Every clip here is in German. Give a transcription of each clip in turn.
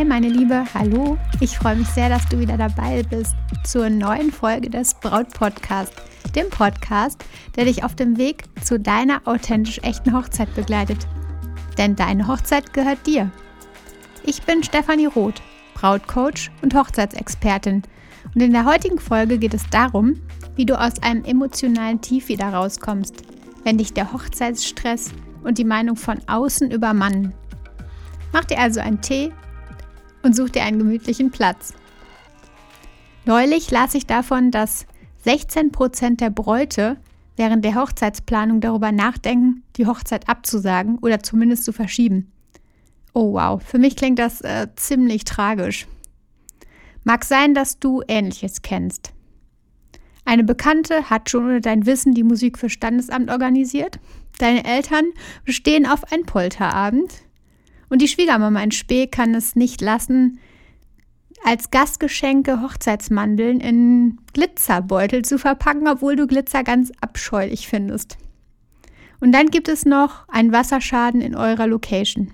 Hey meine Liebe, hallo. Ich freue mich sehr, dass du wieder dabei bist zur neuen Folge des Braut Podcast, dem Podcast, der dich auf dem Weg zu deiner authentisch echten Hochzeit begleitet. Denn deine Hochzeit gehört dir. Ich bin Stefanie Roth, Brautcoach und Hochzeitsexpertin. Und in der heutigen Folge geht es darum, wie du aus einem emotionalen Tief wieder rauskommst, wenn dich der Hochzeitsstress und die Meinung von außen übermannen. Mach dir also einen Tee und such dir einen gemütlichen Platz. Neulich las ich davon, dass 16 Prozent der Bräute während der Hochzeitsplanung darüber nachdenken, die Hochzeit abzusagen oder zumindest zu verschieben. Oh wow, für mich klingt das äh, ziemlich tragisch. Mag sein, dass du Ähnliches kennst. Eine Bekannte hat schon ohne dein Wissen die Musik für Standesamt organisiert. Deine Eltern bestehen auf einen Polterabend. Und die Schwiegermama in Spee kann es nicht lassen, als Gastgeschenke Hochzeitsmandeln in Glitzerbeutel zu verpacken, obwohl du Glitzer ganz abscheulich findest. Und dann gibt es noch einen Wasserschaden in eurer Location.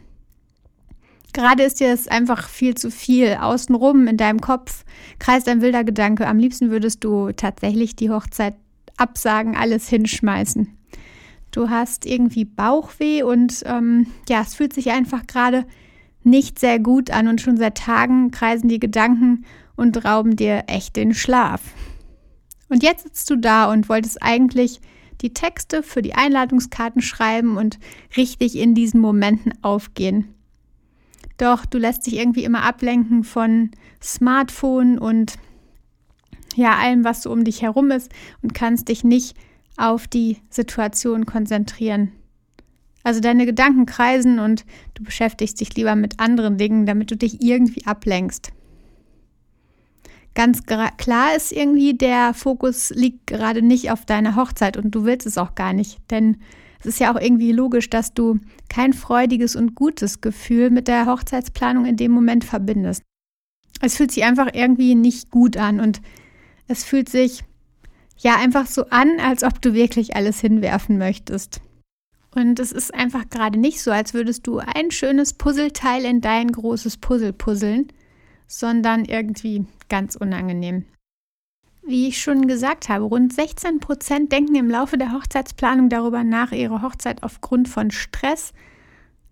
Gerade ist dir das einfach viel zu viel. Außenrum in deinem Kopf kreist ein wilder Gedanke. Am liebsten würdest du tatsächlich die Hochzeit absagen, alles hinschmeißen. Du hast irgendwie Bauchweh und ähm, ja, es fühlt sich einfach gerade nicht sehr gut an und schon seit Tagen kreisen die Gedanken und rauben dir echt den Schlaf. Und jetzt sitzt du da und wolltest eigentlich die Texte für die Einladungskarten schreiben und richtig in diesen Momenten aufgehen. Doch du lässt dich irgendwie immer ablenken von Smartphone und ja, allem, was so um dich herum ist und kannst dich nicht auf die Situation konzentrieren. Also deine Gedanken kreisen und du beschäftigst dich lieber mit anderen Dingen, damit du dich irgendwie ablenkst. Ganz klar ist irgendwie, der Fokus liegt gerade nicht auf deiner Hochzeit und du willst es auch gar nicht, denn es ist ja auch irgendwie logisch, dass du kein freudiges und gutes Gefühl mit der Hochzeitsplanung in dem Moment verbindest. Es fühlt sich einfach irgendwie nicht gut an und es fühlt sich ja einfach so an, als ob du wirklich alles hinwerfen möchtest. Und es ist einfach gerade nicht so, als würdest du ein schönes Puzzleteil in dein großes Puzzle puzzeln, sondern irgendwie ganz unangenehm. Wie ich schon gesagt habe, rund 16 Prozent denken im Laufe der Hochzeitsplanung darüber nach, ihre Hochzeit aufgrund von Stress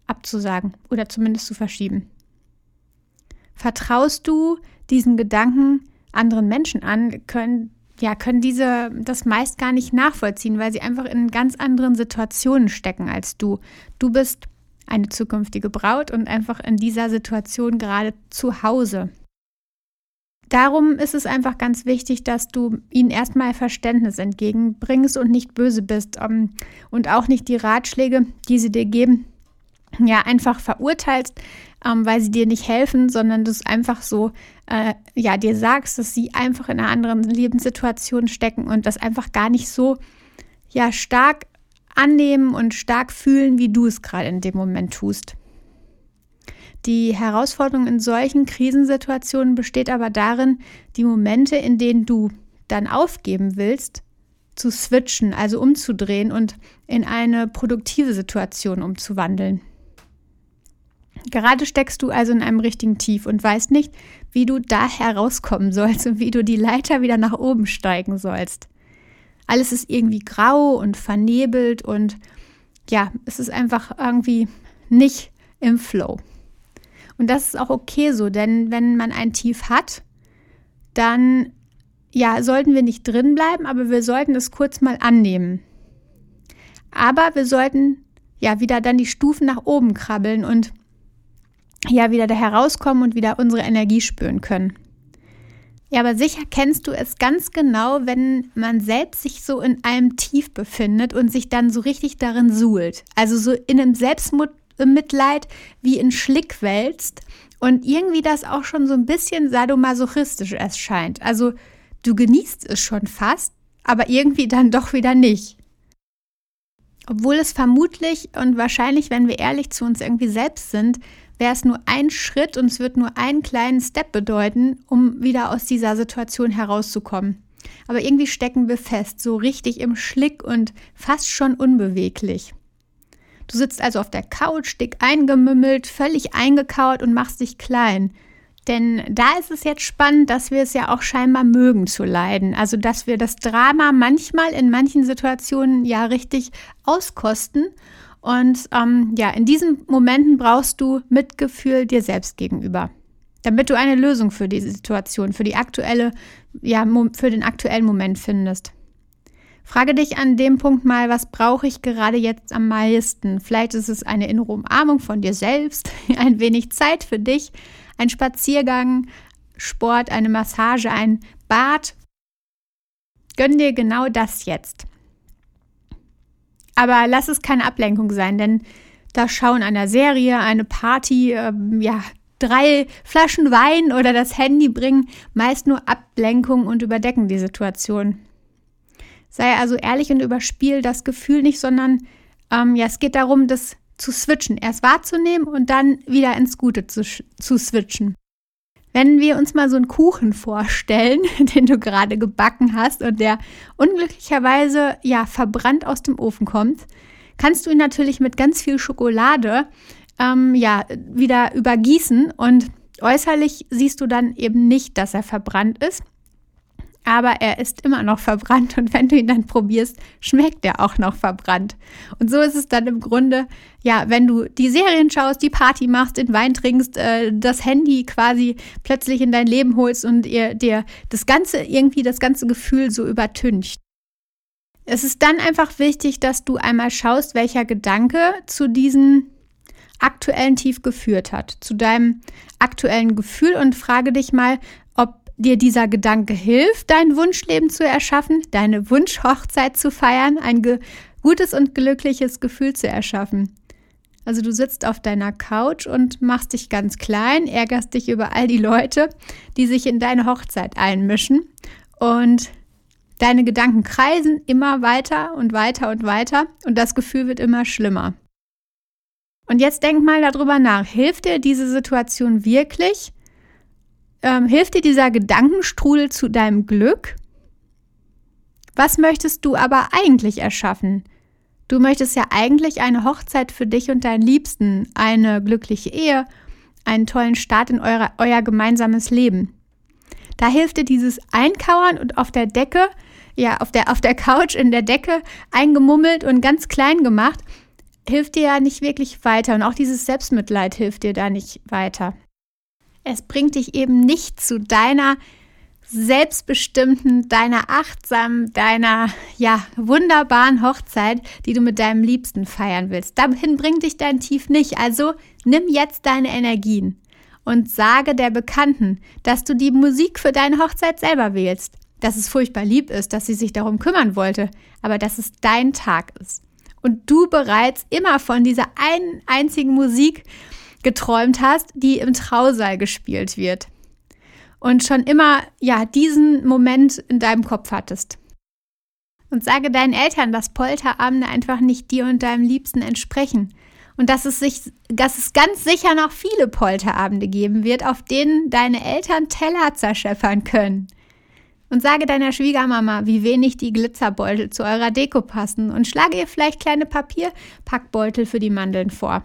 abzusagen oder zumindest zu verschieben. Vertraust du diesen Gedanken anderen Menschen an, können ja, können diese das meist gar nicht nachvollziehen, weil sie einfach in ganz anderen Situationen stecken als du. Du bist eine zukünftige Braut und einfach in dieser Situation gerade zu Hause. Darum ist es einfach ganz wichtig, dass du ihnen erstmal Verständnis entgegenbringst und nicht böse bist um, und auch nicht die Ratschläge, die sie dir geben, ja, einfach verurteilst, ähm, weil sie dir nicht helfen, sondern du es einfach so, äh, ja, dir sagst, dass sie einfach in einer anderen Lebenssituation stecken und das einfach gar nicht so, ja, stark annehmen und stark fühlen, wie du es gerade in dem Moment tust. Die Herausforderung in solchen Krisensituationen besteht aber darin, die Momente, in denen du dann aufgeben willst, zu switchen, also umzudrehen und in eine produktive Situation umzuwandeln. Gerade steckst du also in einem richtigen Tief und weißt nicht, wie du da herauskommen sollst und wie du die Leiter wieder nach oben steigen sollst. Alles ist irgendwie grau und vernebelt und ja, es ist einfach irgendwie nicht im Flow. Und das ist auch okay so, denn wenn man ein Tief hat, dann ja, sollten wir nicht drin bleiben, aber wir sollten es kurz mal annehmen. Aber wir sollten ja wieder dann die Stufen nach oben krabbeln und ja wieder da herauskommen und wieder unsere Energie spüren können. Ja, aber sicher kennst du es ganz genau, wenn man selbst sich so in einem Tief befindet und sich dann so richtig darin suhlt. Also so in einem Selbstmitleid wie in Schlick wälzt und irgendwie das auch schon so ein bisschen sadomasochistisch erscheint. Also du genießt es schon fast, aber irgendwie dann doch wieder nicht. Obwohl es vermutlich und wahrscheinlich, wenn wir ehrlich zu uns irgendwie selbst sind, wäre es nur ein Schritt und es wird nur einen kleinen Step bedeuten, um wieder aus dieser Situation herauszukommen. Aber irgendwie stecken wir fest, so richtig im Schlick und fast schon unbeweglich. Du sitzt also auf der Couch, dick eingemümmelt, völlig eingekaut und machst dich klein. Denn da ist es jetzt spannend, dass wir es ja auch scheinbar mögen zu leiden. Also, dass wir das Drama manchmal in manchen Situationen ja richtig auskosten. Und ähm, ja, in diesen Momenten brauchst du Mitgefühl dir selbst gegenüber, damit du eine Lösung für diese Situation, für die aktuelle, ja, für den aktuellen Moment findest. Frage dich an dem Punkt mal, was brauche ich gerade jetzt am meisten? Vielleicht ist es eine innere Umarmung von dir selbst, ein wenig Zeit für dich, ein Spaziergang, Sport, eine Massage, ein Bad. Gönn dir genau das jetzt. Aber lass es keine Ablenkung sein, denn das Schauen einer Serie, eine Party, äh, ja, drei Flaschen Wein oder das Handy bringen meist nur Ablenkung und überdecken die Situation. Sei also ehrlich und überspiel das Gefühl nicht, sondern ähm, ja, es geht darum, das zu switchen, erst wahrzunehmen und dann wieder ins Gute zu, zu switchen. Wenn wir uns mal so einen Kuchen vorstellen, den du gerade gebacken hast und der unglücklicherweise ja verbrannt aus dem Ofen kommt, kannst du ihn natürlich mit ganz viel Schokolade ähm, ja wieder übergießen und äußerlich siehst du dann eben nicht, dass er verbrannt ist, aber er ist immer noch verbrannt und wenn du ihn dann probierst, schmeckt er auch noch verbrannt. Und so ist es dann im Grunde, ja, wenn du die Serien schaust, die Party machst, den Wein trinkst, äh, das Handy quasi plötzlich in dein Leben holst und ihr dir das ganze irgendwie das ganze Gefühl so übertüncht. Es ist dann einfach wichtig, dass du einmal schaust, welcher Gedanke zu diesem aktuellen Tief geführt hat, zu deinem aktuellen Gefühl und frage dich mal, dir dieser Gedanke hilft, dein Wunschleben zu erschaffen, deine Wunschhochzeit zu feiern, ein gutes und glückliches Gefühl zu erschaffen. Also du sitzt auf deiner Couch und machst dich ganz klein, ärgerst dich über all die Leute, die sich in deine Hochzeit einmischen und deine Gedanken kreisen immer weiter und weiter und weiter und das Gefühl wird immer schlimmer. Und jetzt denk mal darüber nach, hilft dir diese Situation wirklich ähm, hilft dir dieser Gedankenstrudel zu deinem Glück? Was möchtest du aber eigentlich erschaffen? Du möchtest ja eigentlich eine Hochzeit für dich und deinen Liebsten, eine glückliche Ehe, einen tollen Start in eure, euer gemeinsames Leben. Da hilft dir dieses Einkauern und auf der Decke, ja, auf der, auf der Couch in der Decke eingemummelt und ganz klein gemacht, hilft dir ja nicht wirklich weiter. Und auch dieses Selbstmitleid hilft dir da nicht weiter. Es bringt dich eben nicht zu deiner selbstbestimmten, deiner achtsamen, deiner ja wunderbaren Hochzeit, die du mit deinem Liebsten feiern willst. Dahin bringt dich dein Tief nicht. Also nimm jetzt deine Energien und sage der Bekannten, dass du die Musik für deine Hochzeit selber wählst. Dass es furchtbar lieb ist, dass sie sich darum kümmern wollte, aber dass es dein Tag ist. Und du bereits immer von dieser einen einzigen Musik geträumt hast, die im Trausaal gespielt wird. Und schon immer, ja, diesen Moment in deinem Kopf hattest. Und sage deinen Eltern, dass Polterabende einfach nicht dir und deinem Liebsten entsprechen. Und dass es, sich, dass es ganz sicher noch viele Polterabende geben wird, auf denen deine Eltern Teller zerscheffern können. Und sage deiner Schwiegermama, wie wenig die Glitzerbeutel zu eurer Deko passen und schlage ihr vielleicht kleine Papierpackbeutel für die Mandeln vor.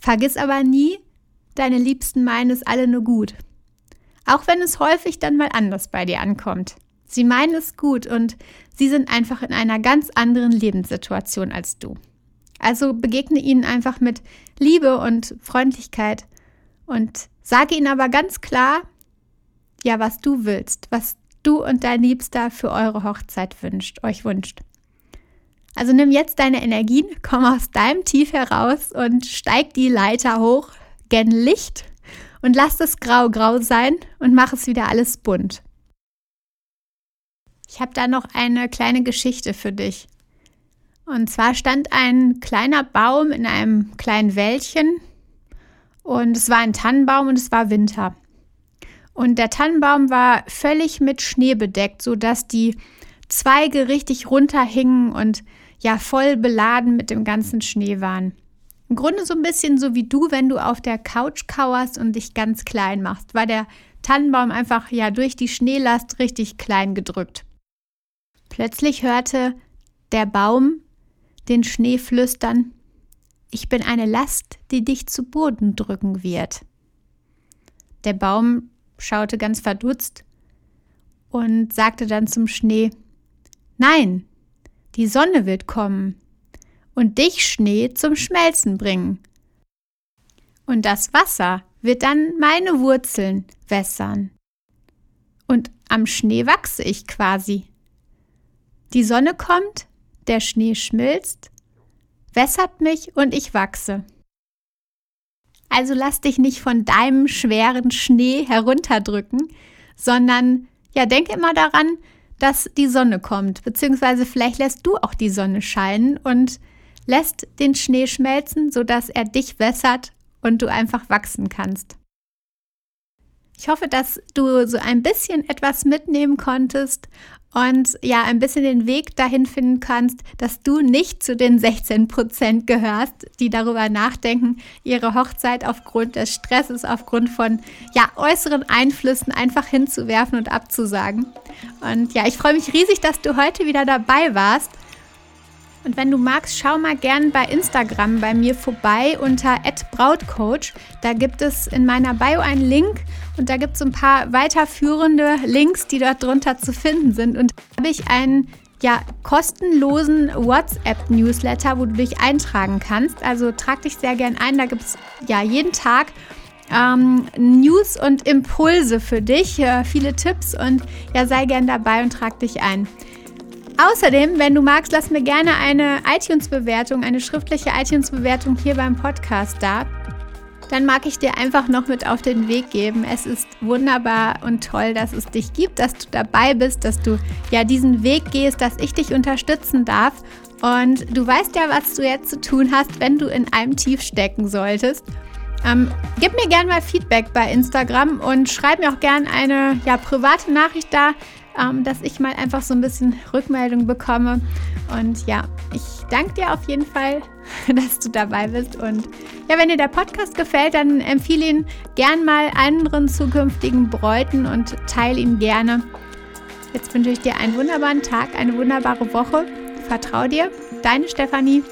Vergiss aber nie, deine Liebsten meinen es alle nur gut. Auch wenn es häufig dann mal anders bei dir ankommt. Sie meinen es gut und sie sind einfach in einer ganz anderen Lebenssituation als du. Also begegne ihnen einfach mit Liebe und Freundlichkeit und sage ihnen aber ganz klar, ja, was du willst, was du und dein Liebster für eure Hochzeit wünscht, euch wünscht. Also nimm jetzt deine Energien, komm aus deinem Tief heraus und steig die Leiter hoch, gen Licht und lass es grau-grau sein und mach es wieder alles bunt. Ich habe da noch eine kleine Geschichte für dich. Und zwar stand ein kleiner Baum in einem kleinen Wäldchen und es war ein Tannenbaum und es war Winter. Und der Tannenbaum war völlig mit Schnee bedeckt, sodass die Zweige richtig runterhingen und ja voll beladen mit dem ganzen Schnee waren. Im Grunde so ein bisschen so wie du, wenn du auf der Couch kauerst und dich ganz klein machst, war der Tannenbaum einfach ja durch die Schneelast richtig klein gedrückt. Plötzlich hörte der Baum den Schnee flüstern: ich bin eine Last, die dich zu Boden drücken wird. Der Baum schaute ganz verdutzt und sagte dann zum Schnee, Nein, die Sonne wird kommen und dich, Schnee, zum Schmelzen bringen. Und das Wasser wird dann meine Wurzeln wässern. Und am Schnee wachse ich quasi. Die Sonne kommt, der Schnee schmilzt, wässert mich und ich wachse. Also lass dich nicht von deinem schweren Schnee herunterdrücken, sondern ja, denk immer daran, dass die Sonne kommt, beziehungsweise vielleicht lässt du auch die Sonne scheinen und lässt den Schnee schmelzen, sodass er dich wässert und du einfach wachsen kannst. Ich hoffe, dass du so ein bisschen etwas mitnehmen konntest und ja, ein bisschen den Weg dahin finden kannst, dass du nicht zu den 16 Prozent gehörst, die darüber nachdenken, ihre Hochzeit aufgrund des Stresses, aufgrund von ja, äußeren Einflüssen einfach hinzuwerfen und abzusagen. Und ja, ich freue mich riesig, dass du heute wieder dabei warst. Und wenn du magst, schau mal gern bei Instagram bei mir vorbei unter @brautcoach. Da gibt es in meiner Bio einen Link und da gibt es ein paar weiterführende Links, die dort drunter zu finden sind. Und da habe ich einen ja, kostenlosen WhatsApp-Newsletter, wo du dich eintragen kannst. Also trag dich sehr gern ein. Da gibt es ja jeden Tag ähm, News und Impulse für dich, äh, viele Tipps und ja, sei gern dabei und trag dich ein. Außerdem, wenn du magst, lass mir gerne eine iTunes-Bewertung, eine schriftliche iTunes-Bewertung hier beim Podcast da. Dann mag ich dir einfach noch mit auf den Weg geben. Es ist wunderbar und toll, dass es dich gibt, dass du dabei bist, dass du ja diesen Weg gehst, dass ich dich unterstützen darf. Und du weißt ja, was du jetzt zu tun hast, wenn du in einem Tief stecken solltest. Ähm, gib mir gerne mal Feedback bei Instagram und schreib mir auch gerne eine ja, private Nachricht da, ähm, dass ich mal einfach so ein bisschen Rückmeldung bekomme. Und ja, ich danke dir auf jeden Fall, dass du dabei bist. Und ja, wenn dir der Podcast gefällt, dann empfehle ihn gern mal anderen zukünftigen Bräuten und teile ihn gerne. Jetzt wünsche ich dir einen wunderbaren Tag, eine wunderbare Woche. Vertrau dir, deine Stefanie.